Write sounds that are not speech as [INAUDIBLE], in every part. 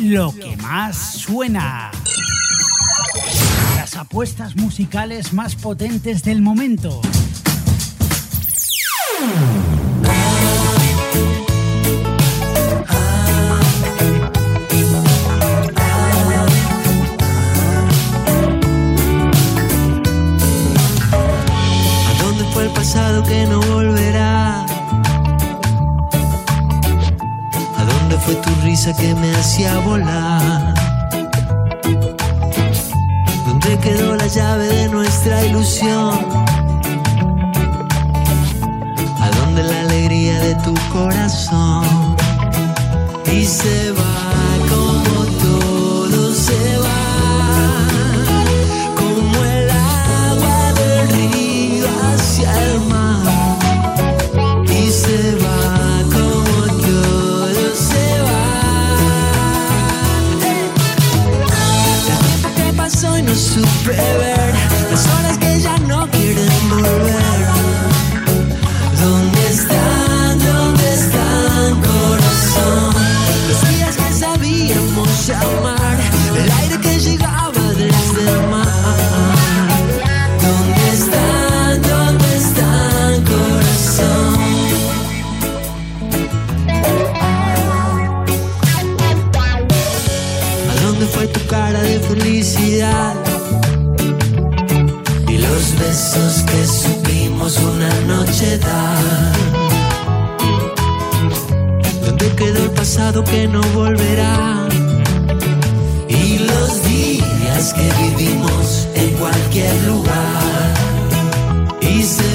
lo que más suena. Las apuestas musicales más potentes del momento. Que me hacía volar? ¿Dónde quedó la llave de nuestra ilusión? Que no volverá? Y los días que vivimos en cualquier lugar. Y se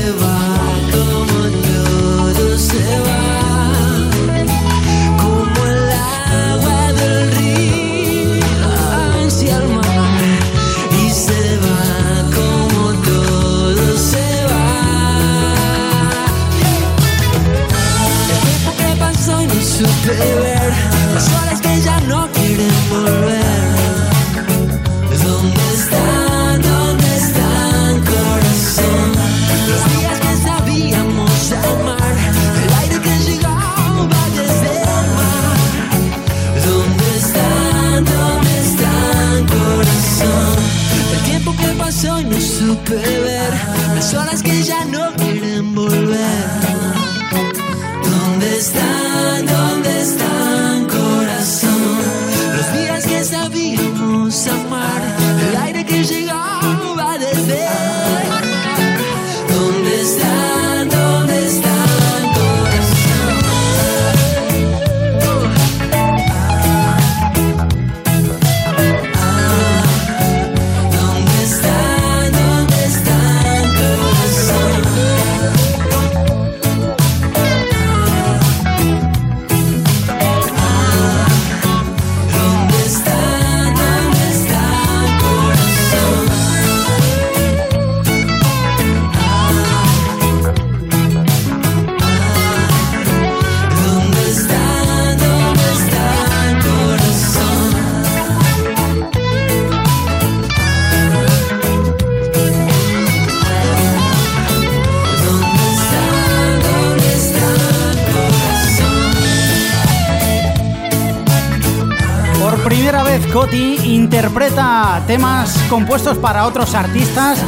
primera vez Coti interpreta temas compuestos para otros artistas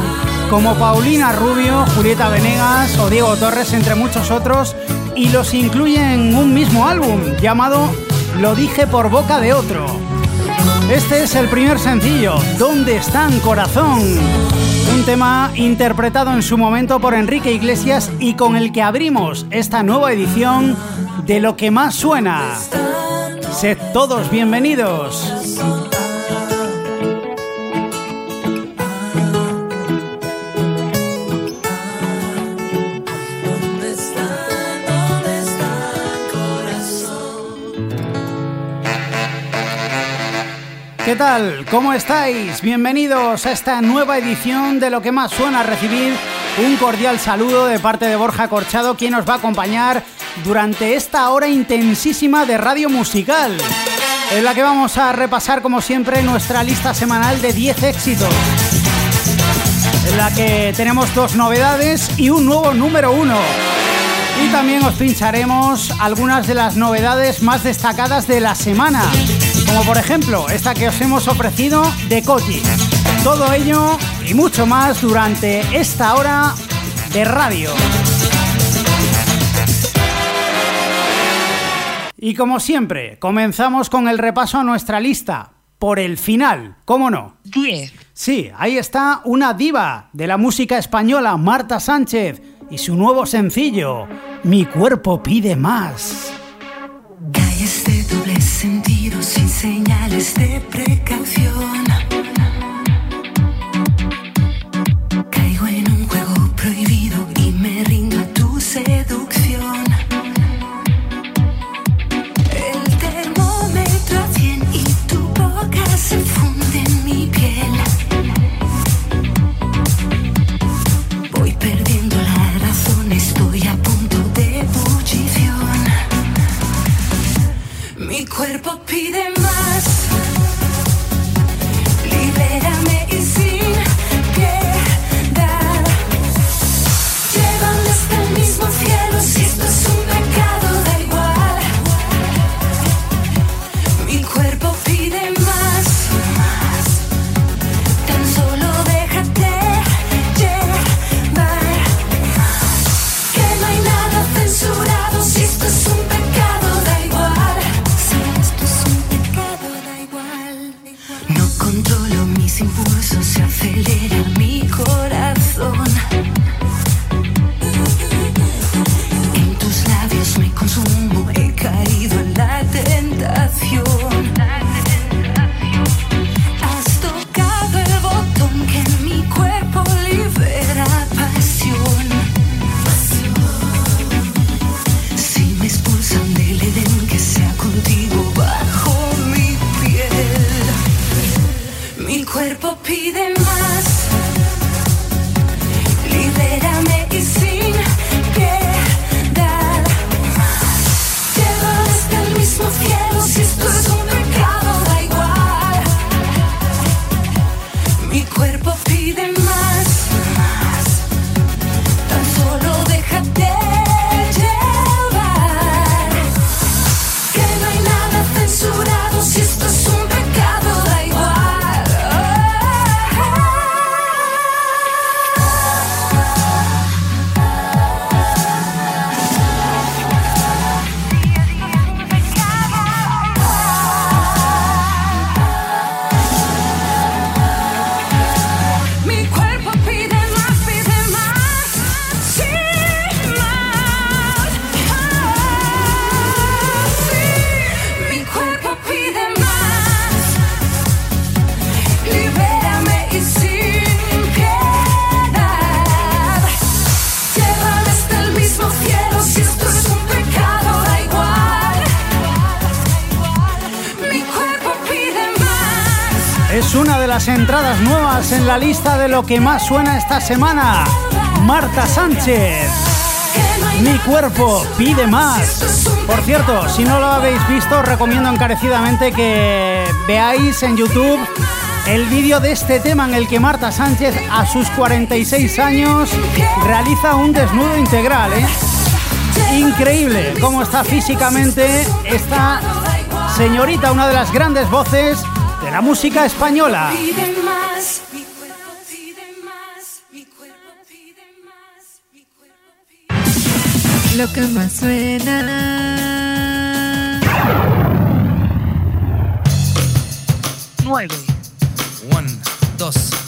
como Paulina Rubio, Julieta Venegas o Diego Torres, entre muchos otros, y los incluye en un mismo álbum llamado Lo dije por boca de otro. Este es el primer sencillo, ¿Dónde están corazón? Un tema interpretado en su momento por Enrique Iglesias y con el que abrimos esta nueva edición de Lo que más suena. Sed todos bienvenidos. ¿Qué tal? ¿Cómo estáis? Bienvenidos a esta nueva edición de Lo que más suena recibir un cordial saludo de parte de Borja Corchado, quien nos va a acompañar durante esta hora intensísima de radio musical, en la que vamos a repasar como siempre nuestra lista semanal de 10 éxitos, en la que tenemos dos novedades y un nuevo número uno. Y también os pincharemos algunas de las novedades más destacadas de la semana, como por ejemplo esta que os hemos ofrecido de Coti. Todo ello y mucho más durante esta hora de radio. Y como siempre, comenzamos con el repaso a nuestra lista, por el final, ¿cómo no? Sí, ahí está una diva de la música española, Marta Sánchez, y su nuevo sencillo, Mi cuerpo pide más. en la lista de lo que más suena esta semana. Marta Sánchez. Mi cuerpo pide más. Por cierto, si no lo habéis visto, os recomiendo encarecidamente que veáis en YouTube el vídeo de este tema en el que Marta Sánchez a sus 46 años realiza un desnudo integral. ¿eh? Increíble cómo está físicamente esta señorita, una de las grandes voces de la música española. lo que más suena. Nueve. One, dos.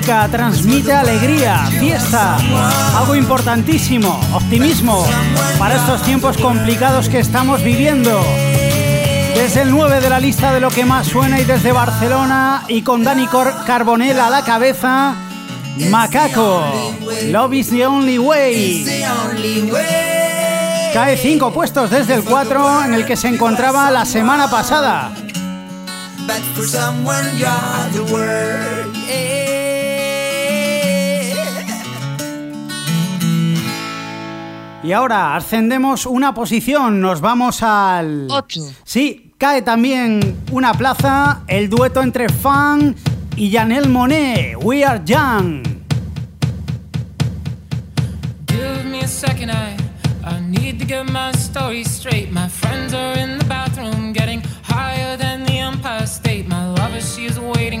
Transmite alegría, fiesta, algo importantísimo, optimismo para estos tiempos complicados que estamos viviendo. Desde el 9 de la lista de lo que más suena y desde Barcelona y con Dani Carbonell a la cabeza, Macaco, Love is the only way. Cae cinco puestos desde el 4 en el que se encontraba la semana pasada. Y ahora ascendemos una posición, nos vamos al... 8. Sí, cae también una plaza el dueto entre Fan y Janelle Monet, We Are Young. Give me a second, I, I need to get my story straight. My friends are in the bathroom getting higher than the Empire State. My lover, she is waiting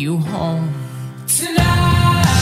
you home tonight.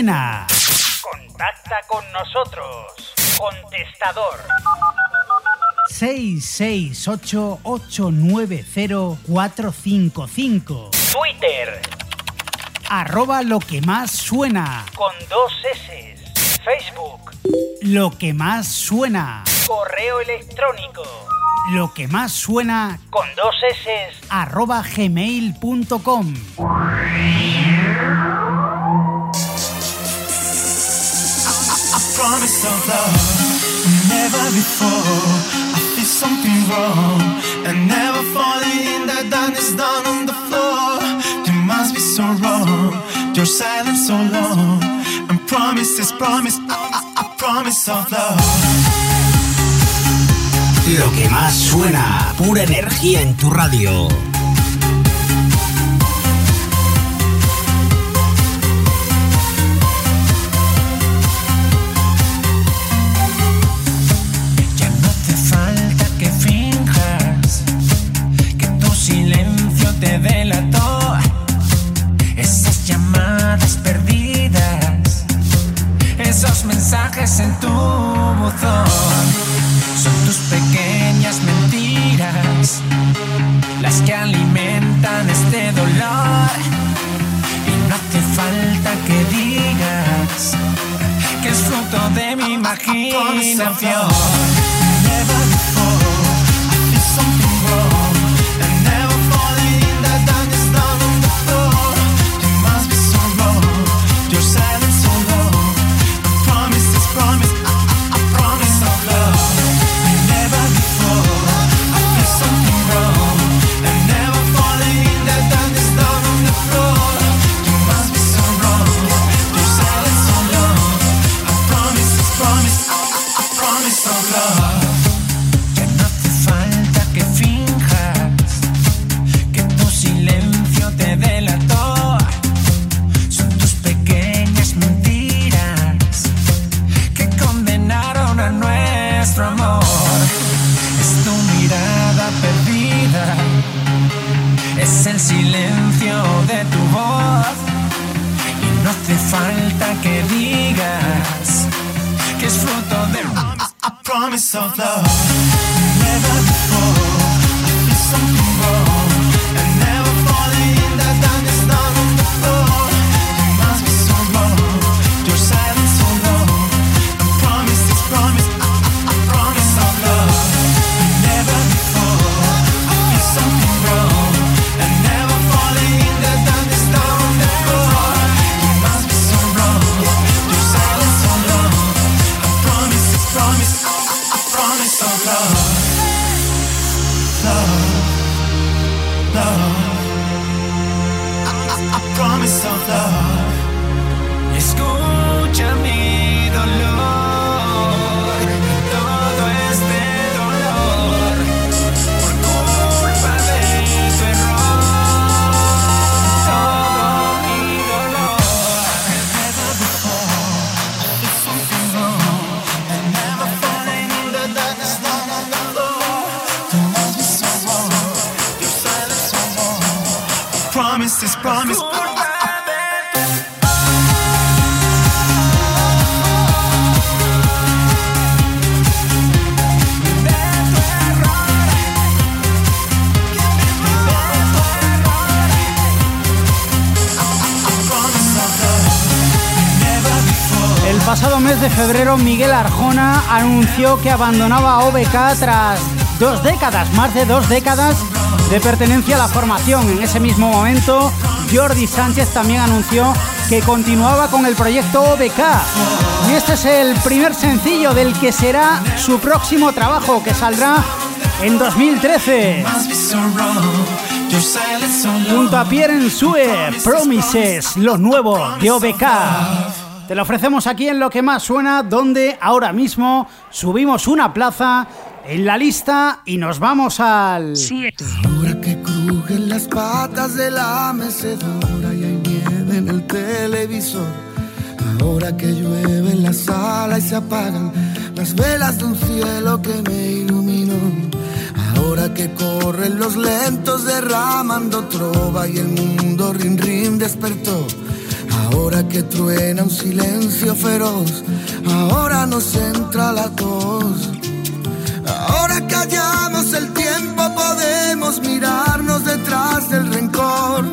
Suena. Contacta con nosotros. Contestador. 668-890-455. Twitter. Arroba lo que más suena. Con dos S. Facebook. Lo que más suena. Correo electrónico. Lo que más suena. Con dos S. Arroba gmail.com. promise of love. Never before I feel something wrong. And never falling in that darkness down on the floor. You must be so wrong. Your silence so long. And promises promise I, I, I promise of love. Lo que más suena, pura energía en tu radio. Of love. Never before, I feel something febrero, Miguel Arjona anunció que abandonaba OBK tras dos décadas, más de dos décadas de pertenencia a la formación. En ese mismo momento, Jordi Sánchez también anunció que continuaba con el proyecto OBK. Y este es el primer sencillo del que será su próximo trabajo, que saldrá en 2013. must be so wrong. Your silence so long. Junto a Pierre Ensue, Promises, lo nuevo de OBK. Te lo ofrecemos aquí en Lo que más suena, donde ahora mismo subimos una plaza en la lista y nos vamos al... Ahora que crujen las patas de la mecedora y hay nieve en el televisor. Ahora que llueve en la sala y se apagan las velas de un cielo que me iluminó. Ahora que corren los lentos derramando trova y el mundo rin rin despertó. Ahora que truena un silencio feroz, ahora nos entra la tos. Ahora que hallamos el tiempo podemos mirarnos detrás del rencor.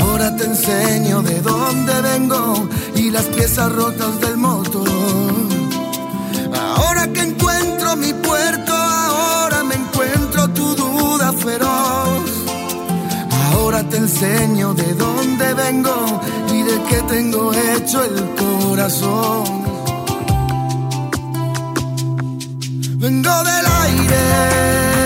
Ahora te enseño de dónde vengo y las piezas rotas del motor. Ahora que encuentro mi puerto, ahora me encuentro tu duda feroz. Enseño de dónde vengo y de qué tengo hecho el corazón. Vengo del aire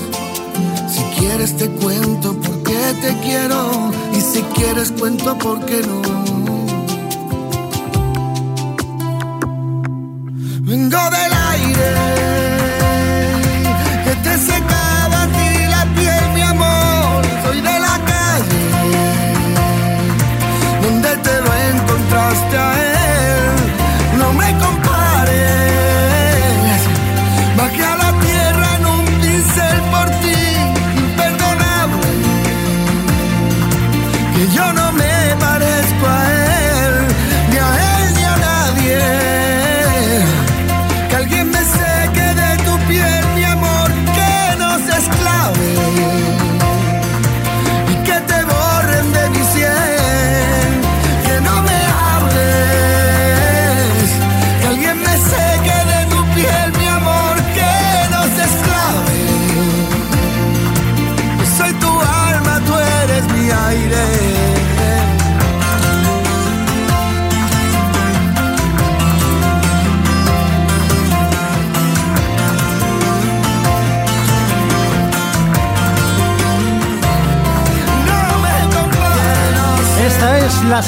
Quieres te cuento por qué te quiero y si quieres cuento por qué no.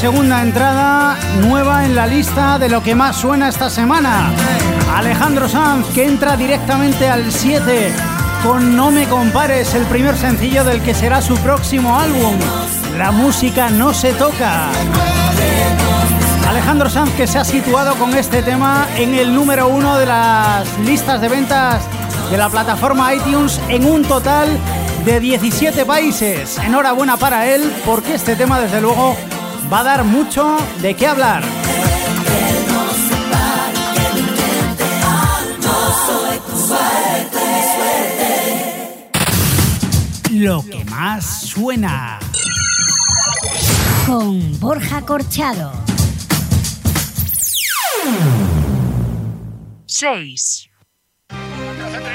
Segunda entrada nueva en la lista de lo que más suena esta semana. Alejandro Sanz, que entra directamente al 7 con No me compares, el primer sencillo del que será su próximo álbum. La música no se toca. Alejandro Sanz que se ha situado con este tema en el número uno de las listas de ventas de la plataforma iTunes en un total de 17 países. Enhorabuena para él porque este tema desde luego va a dar mucho de qué hablar. Lo que más suena. Con Borja Corchado. 6.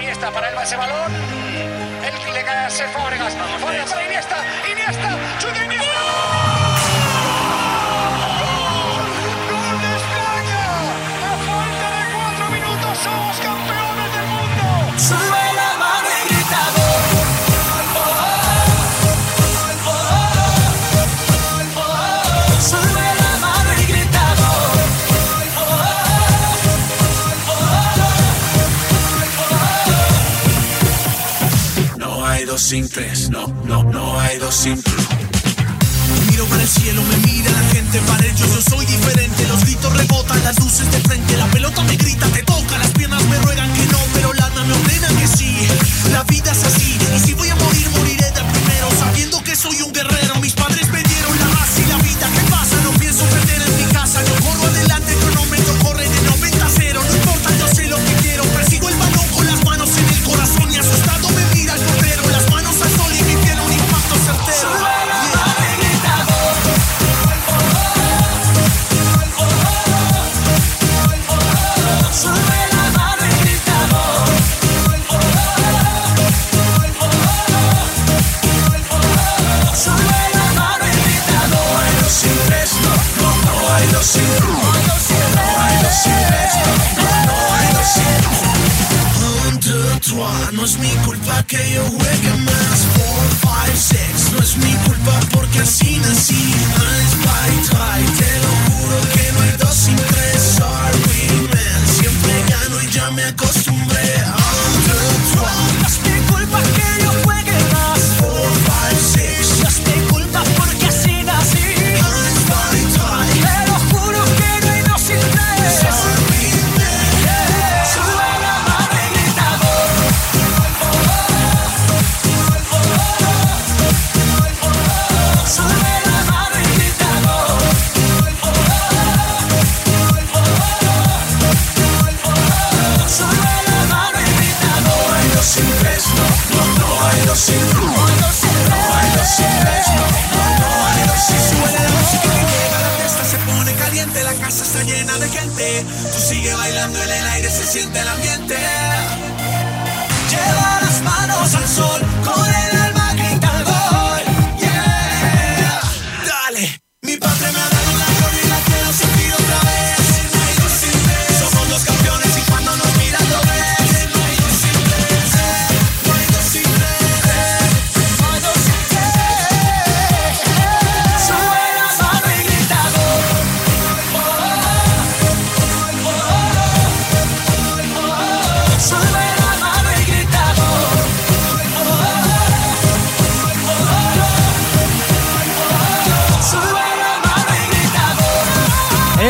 Iniesta para el ese balón. El que le cae a Fábregas. Fábregas para Iniesta. Iniesta. Chuta Iniesta. sin tres, no, no, no hay dos sin tres. Miro para el cielo, me mira la gente, para ellos yo soy diferente. Los gritos rebotan, las luces de frente, la pelota me grita, te toca, las piernas me ruegan que no, pero lana me ordena que sí. La vida es así, y si voy a morir, moriré de primero, sabiendo que soy un guerrero. Mis padres me dieron la raza y la vida, ¿qué pasa? No pienso perder en mi casa, yo corro a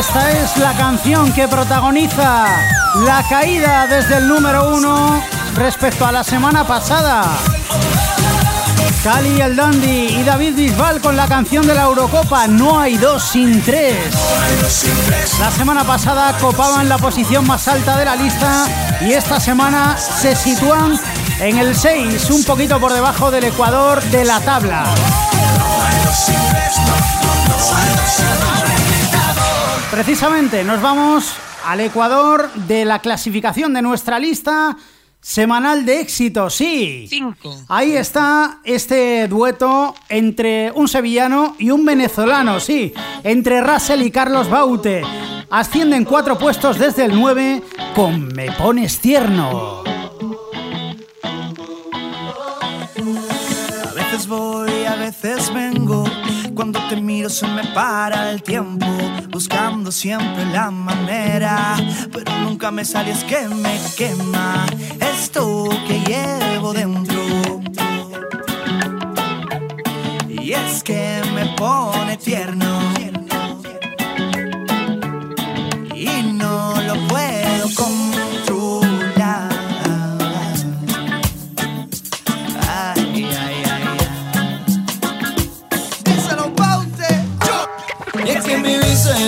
Esta es la canción que protagoniza la caída desde el número uno respecto a la semana pasada. Cali el Dandy y David Bisbal con la canción de la Eurocopa No hay dos sin tres. La semana pasada copaban la posición más alta de la lista y esta semana se sitúan en el 6, un poquito por debajo del Ecuador de la tabla. Precisamente nos vamos al Ecuador de la clasificación de nuestra lista semanal de éxito, sí. Cinco. Ahí está este dueto entre un sevillano y un venezolano, sí, entre Russell y Carlos Baute. Ascienden cuatro puestos desde el 9 con Me Pones Tierno. A veces voy, a veces vengo. Cuando te miro se me para el tiempo, buscando siempre la manera, pero nunca me sale es que me quema esto que llevo dentro. Y es que me pone tierno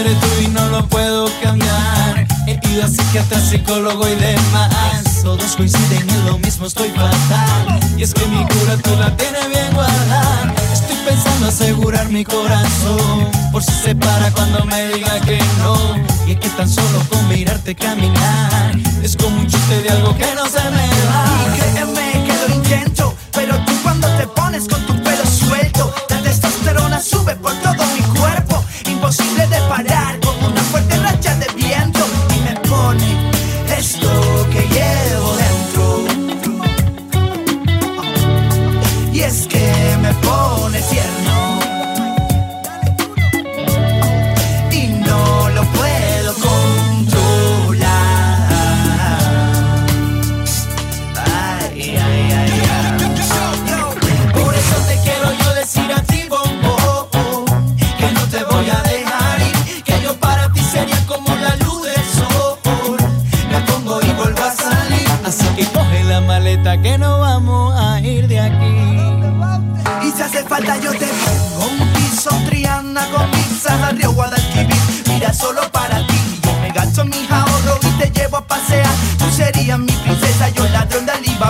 eres tú y no lo puedo cambiar. He ido a psiquiatra, psicólogo y demás. Todos coinciden en lo mismo, estoy fatal. Y es que mi cura tú la tienes bien guardada. Estoy pensando asegurar mi corazón. Por si se para cuando me diga que no. Y es que tan solo con mirarte caminar. Es como un chiste de algo que no se me va. Y créeme que lo intento, pero tú cuando te pones con tu pelo suelto, la testosterona sube por todo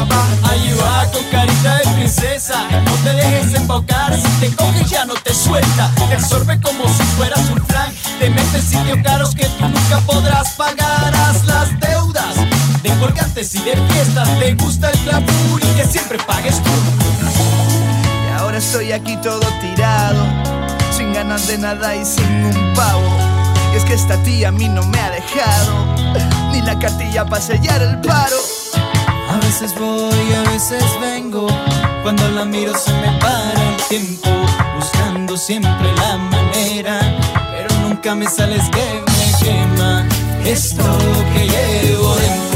Ayuda con carita de princesa, no te dejes embaucar, si te coge ya no te suelta, te absorbe como si fueras un flan, te mete en sitios caros que tú nunca podrás pagar, haz las deudas de colgantes y de fiestas, te gusta el glamour y que siempre pagues tú. Y ahora estoy aquí todo tirado Sin ganas de nada y sin un pavo. Y es que esta tía a mí no me ha dejado Ni la cartilla para sellar el paro a veces voy, a veces vengo. Cuando la miro se me para el tiempo, buscando siempre la manera, pero nunca me sales que me quema esto que llevo dentro.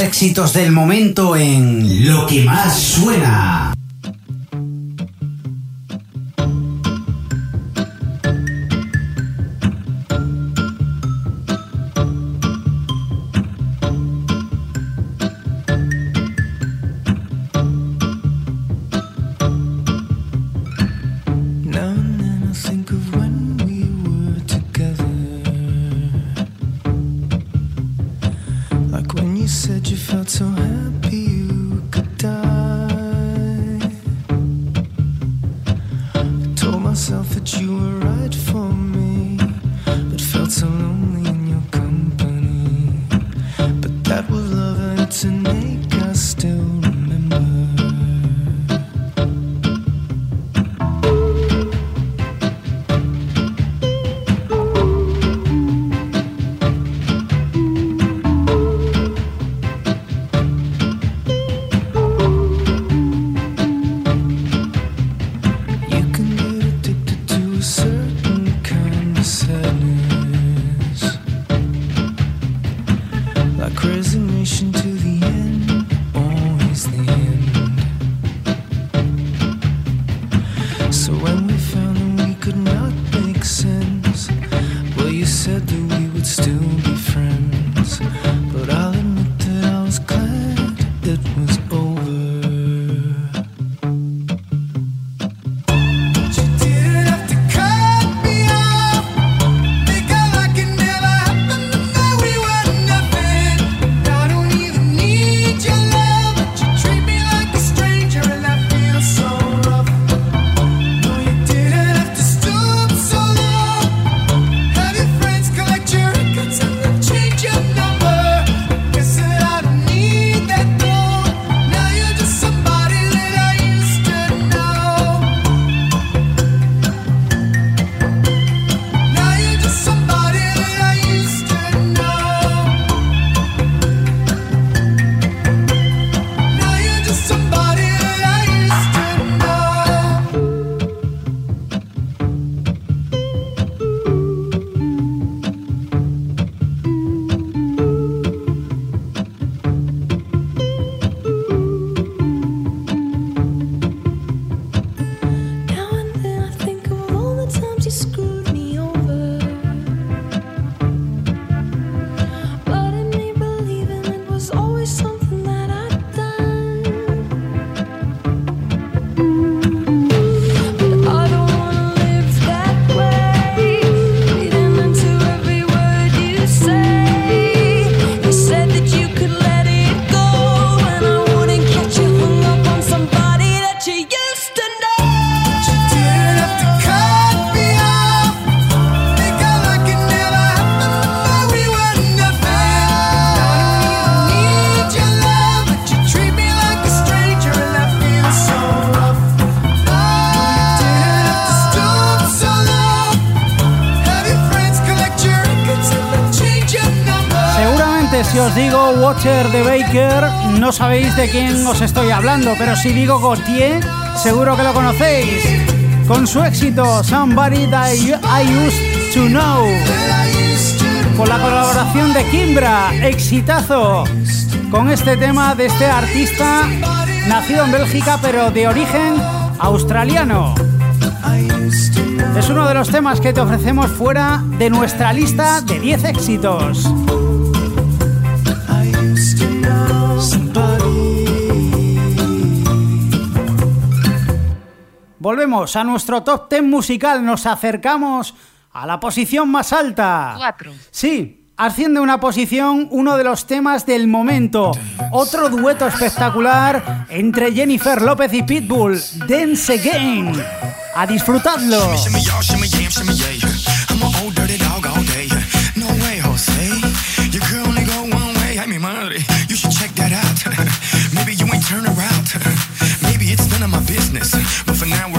éxitos del momento en Lo que más suena. si os digo Watcher de Baker, no sabéis de quién os estoy hablando, pero si digo Gautier, seguro que lo conocéis. Con su éxito, Somebody That I Used to Know. Con la colaboración de Kimbra, exitazo. Con este tema de este artista, nacido en Bélgica, pero de origen australiano. Es uno de los temas que te ofrecemos fuera de nuestra lista de 10 éxitos. Volvemos a nuestro top ten musical. Nos acercamos a la posición más alta. Cuatro. Sí, asciende una posición uno de los temas del momento. Otro dueto espectacular entre Jennifer López y Pitbull, Dance Again. A disfrutadlo. [LAUGHS] turn around. Maybe it's none of my business, but for now.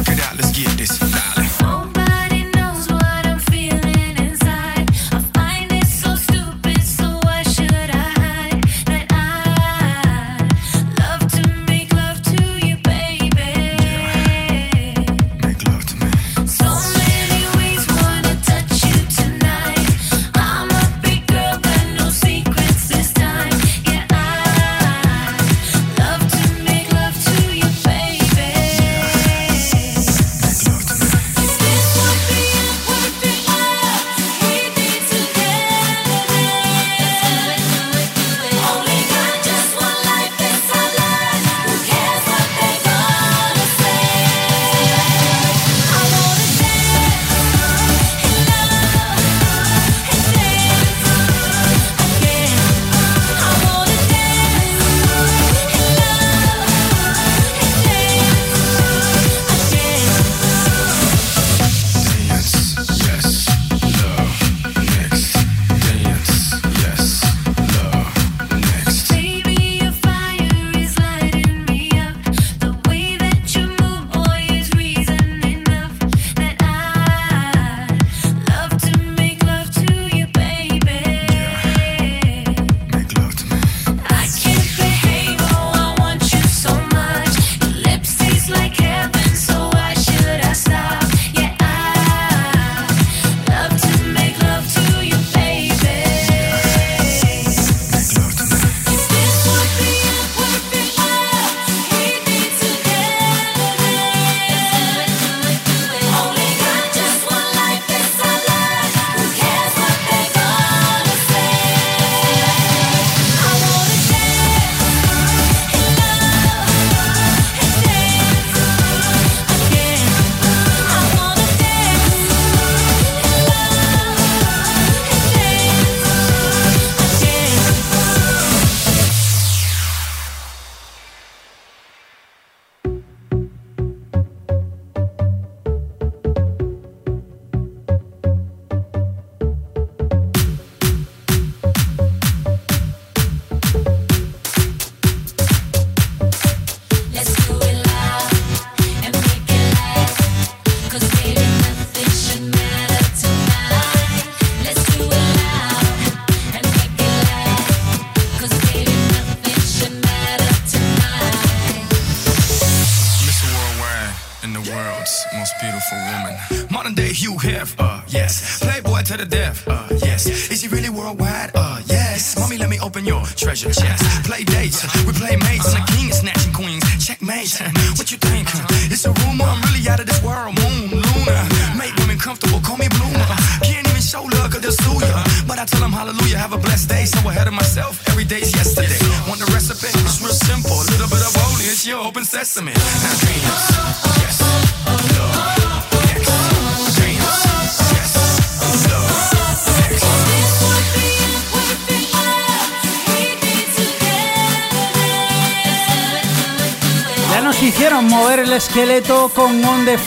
el esqueleto con On the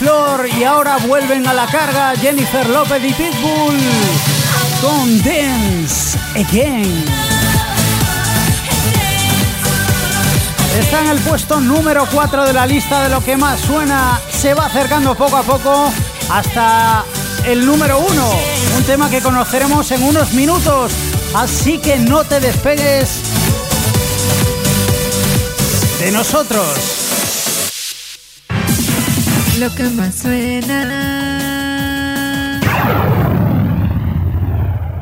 y ahora vuelven a la carga Jennifer López y Pitbull con Dance Again. Está en el puesto número 4 de la lista de lo que más suena, se va acercando poco a poco hasta el número 1, un tema que conoceremos en unos minutos, así que no te despegues de nosotros que más suena.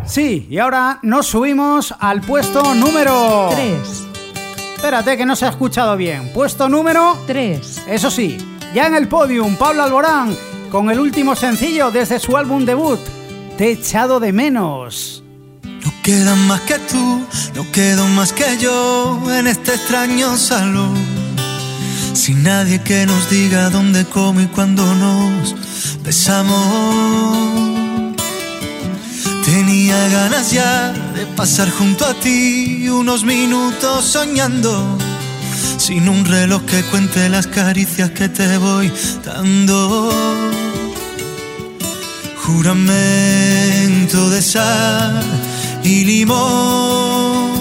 Sí, y ahora nos subimos al puesto número 3. Espérate que no se ha escuchado bien. Puesto número 3. Eso sí, ya en el podium, Pablo Alborán, con el último sencillo desde su álbum debut, Te echado de menos. No queda más que tú, no quedo más que yo en este extraño salón sin nadie que nos diga dónde, cómo y cuándo nos besamos. Tenía ganas ya de pasar junto a ti unos minutos soñando. Sin un reloj que cuente las caricias que te voy dando. Juramento de sal y limón.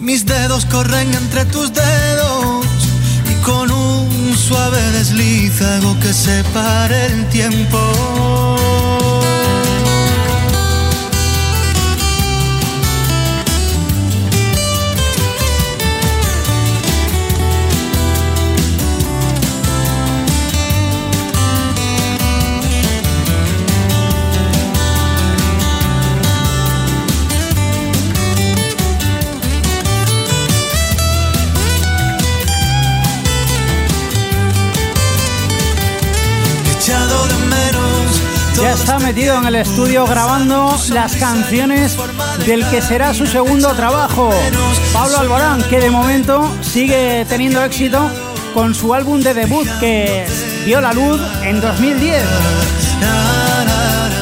Mis dedos corren entre tus dedos y con un suave desliz hago que se pare el tiempo. Metido en el estudio grabando las canciones del que será su segundo trabajo. Pablo Alborán, que de momento sigue teniendo éxito con su álbum de debut que vio la luz en 2010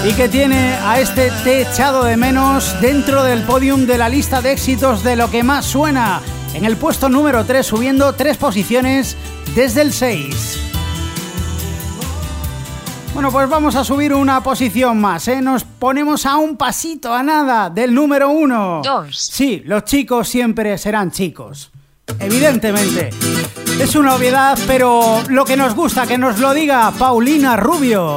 y que tiene a este Te he echado de menos dentro del podium de la lista de éxitos de lo que más suena en el puesto número 3 subiendo tres posiciones desde el 6. Bueno, pues vamos a subir una posición más, ¿eh? Nos ponemos a un pasito, a nada, del número uno. Dos. Sí, los chicos siempre serán chicos. Evidentemente. Es una obviedad, pero lo que nos gusta que nos lo diga Paulina Rubio.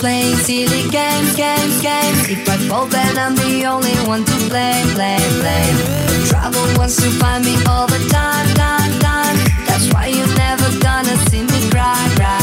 Playing silly games, games, games. If I fall, then I'm the only one to blame, blame, blame. Trouble wants to find me all the time, time, time. That's why you're never gonna see me cry, cry.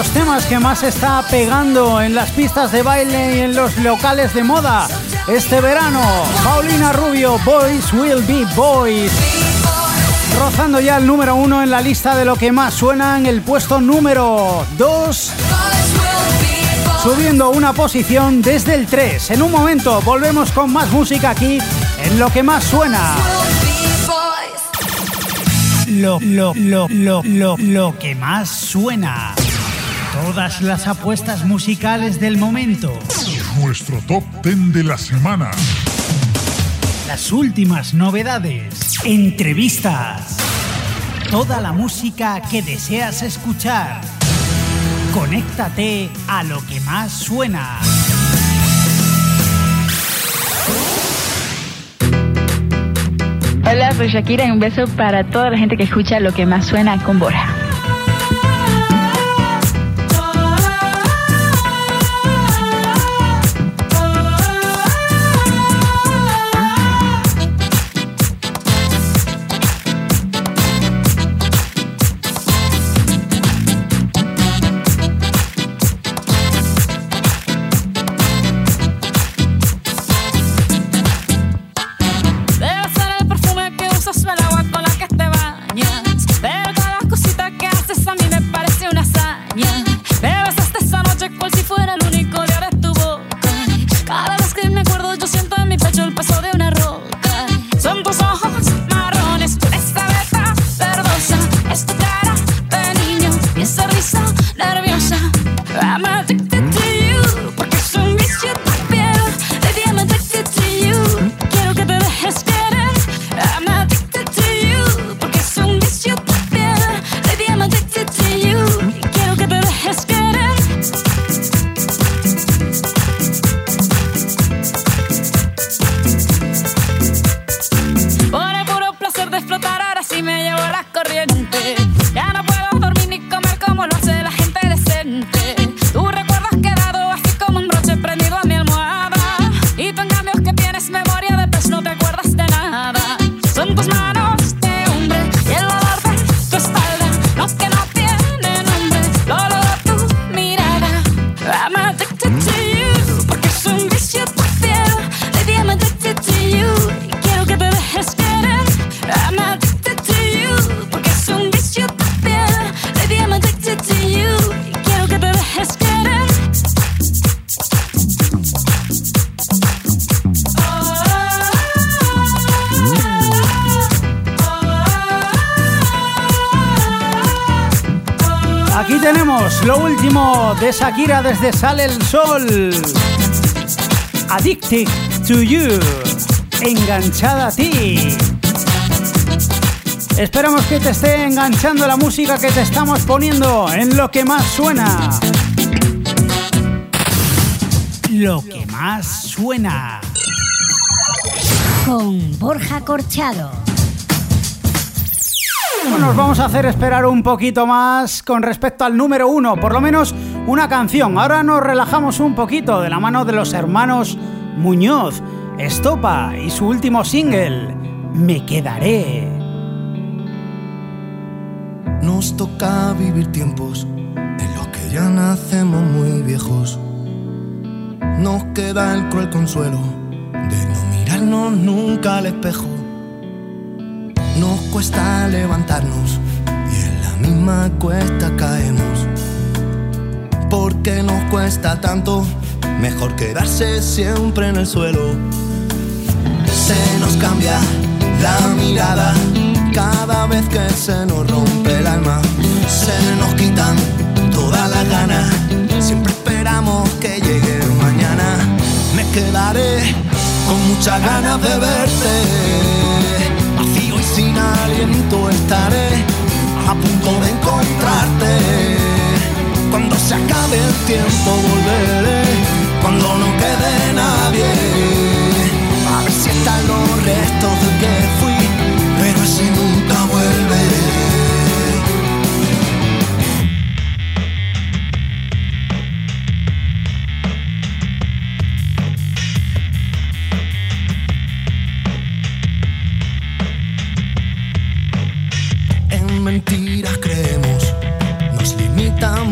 Los temas que más está pegando en las pistas de baile y en los locales de moda este verano. Paulina Rubio, Boys Will Be Boys. Rozando ya el número uno en la lista de lo que más suena en el puesto número 2. Subiendo una posición desde el 3. En un momento volvemos con más música aquí en lo que más suena. Lo, lo, lo, lo, lo, lo que más suena. Todas las apuestas musicales del momento. Nuestro top 10 de la semana. Las últimas novedades. Entrevistas. Toda la música que deseas escuchar. Conéctate a lo que más suena. Hola, soy Shakira y un beso para toda la gente que escucha lo que más suena con Borja. Aquí tenemos lo último de Shakira desde Sale el Sol. Addicted to You. Enganchada a ti. Esperamos que te esté enganchando la música que te estamos poniendo en lo que más suena. Lo que más suena. Con Borja Corchado. No nos vamos a hacer esperar un poquito más con respecto al número uno, por lo menos una canción. Ahora nos relajamos un poquito de la mano de los hermanos Muñoz, Estopa y su último single, Me quedaré. Nos toca vivir tiempos en los que ya nacemos muy viejos. Nos queda el cruel consuelo de no mirarnos nunca al espejo. Cuesta levantarnos y en la misma cuesta caemos. Porque nos cuesta tanto, mejor quedarse siempre en el suelo. Se nos cambia la mirada cada vez que se nos rompe el alma. Se nos quitan todas las ganas. Siempre esperamos que llegue mañana. Me quedaré con muchas ganas de verte. Sin aliento estaré a punto de encontrarte. Cuando se acabe el tiempo volveré cuando no quede nadie. A ver si están los restos de que fui, pero ese nunca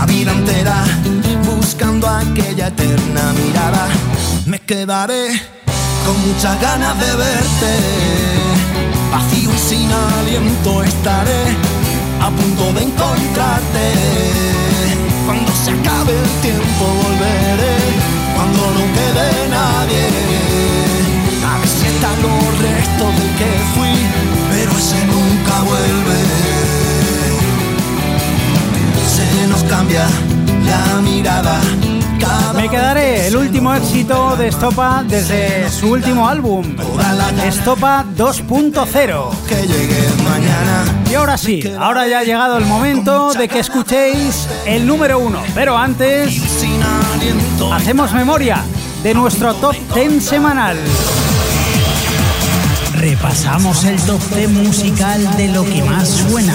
la vida entera buscando aquella eterna mirada. Me quedaré con muchas ganas de verte. Vacío y sin aliento estaré a punto de encontrarte. Cuando se acabe el tiempo volveré. Cuando no quede nadie. A si están los restos del que fui, pero ese nunca vuelve. Se nos cambia la mirada. Cada Me quedaré el último éxito de Estopa desde su último álbum, Estopa 2.0. que llegue mañana. Y ahora sí, ahora ya ha llegado el momento de que escuchéis el número uno. Pero antes, hacemos memoria de nuestro top 10 semanal. Repasamos el top 10 musical de lo que más suena.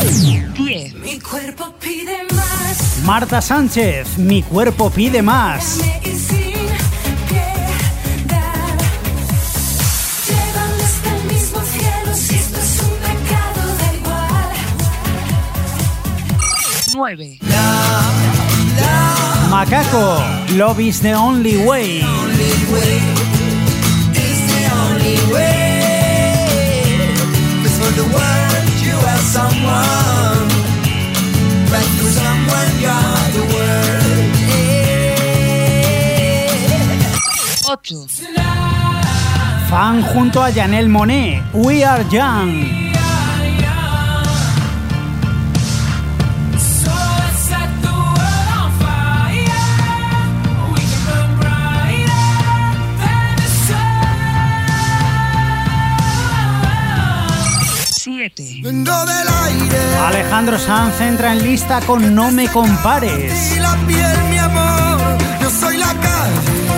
10, Mi cuerpo pide más. Marta Sánchez, Mi cuerpo pide más. Dame y sin piedad. Llévame hasta el mismo cielo. Si esto es un pecado, da igual. 9, Macaco, Love is the only way. The someone. Right through someone, you are the world. 8, Fan junto a Janelle Monet, We Are Young. Alejandro Sanz entra en lista con No me compares. Y la piel, mi amor, yo soy la calle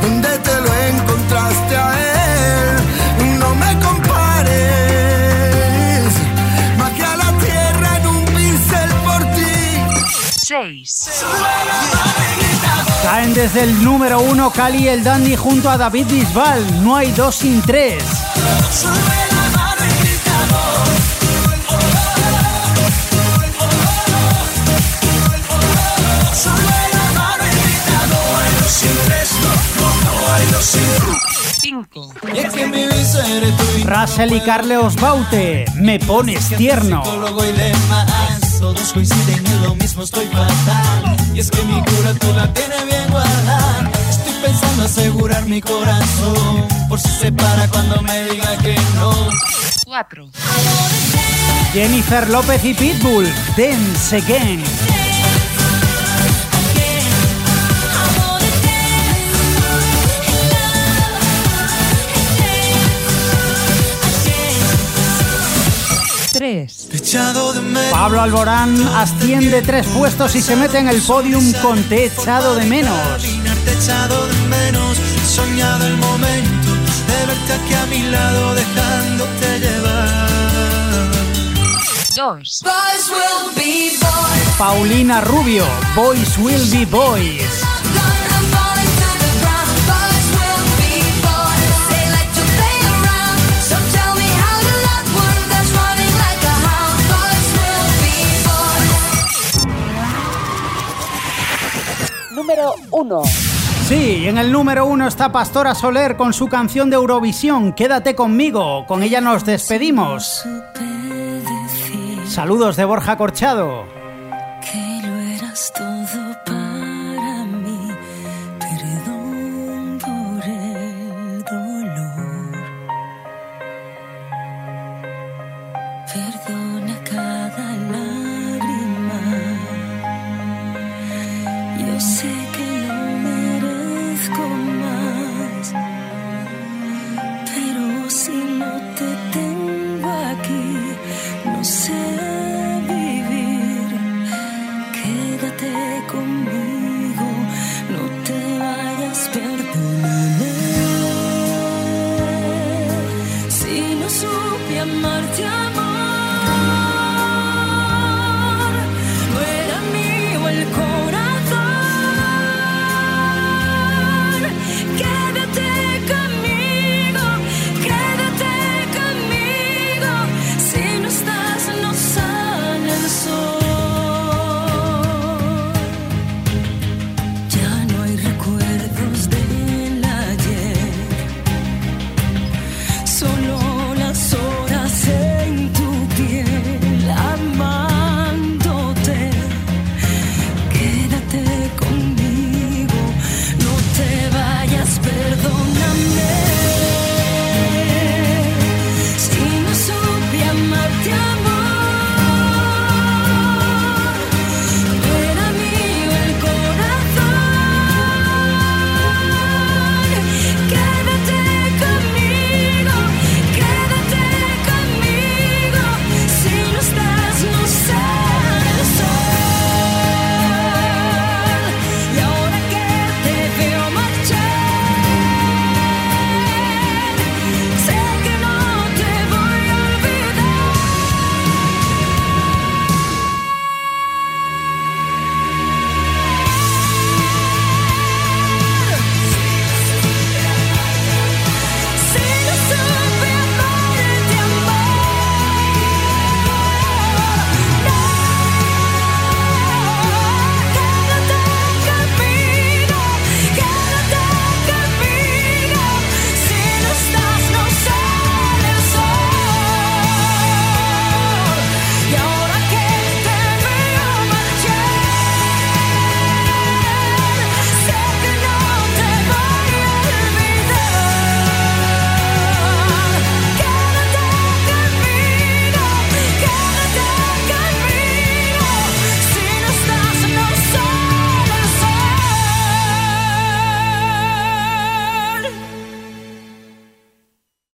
donde te lo encontraste a él. No me compares, magia la tierra en un pincel por ti. 6, Caen desde el número uno Cali y el Dandy junto a David Bisbal. No hay dos sin tres. Cinco. Y es que mi viso eres tú y Russell y Carleos Baute, me pones tierno. Todos coinciden en lo mismo, estoy fatal. Y es que mi cura tú la tienes bien guardada. Estoy pensando asegurar mi corazón. Por si se para cuando me diga que no. 4, Jennifer López y Pitbull, Dance Again. Pablo Alborán asciende tres puestos y se mete en el podium con Te echado de menos. Te he echado de menos. He soñado el momento de verte aquí a mi lado, dejándote llevar. Dos. Boys will be boys. Paulina Rubio, Boys Will Be Boys. Número 1. Sí, en el número uno está Pastora Soler con su canción de Eurovisión, Quédate conmigo. Con ella nos despedimos. Saludos de Borja Corchado. Que lo eras todo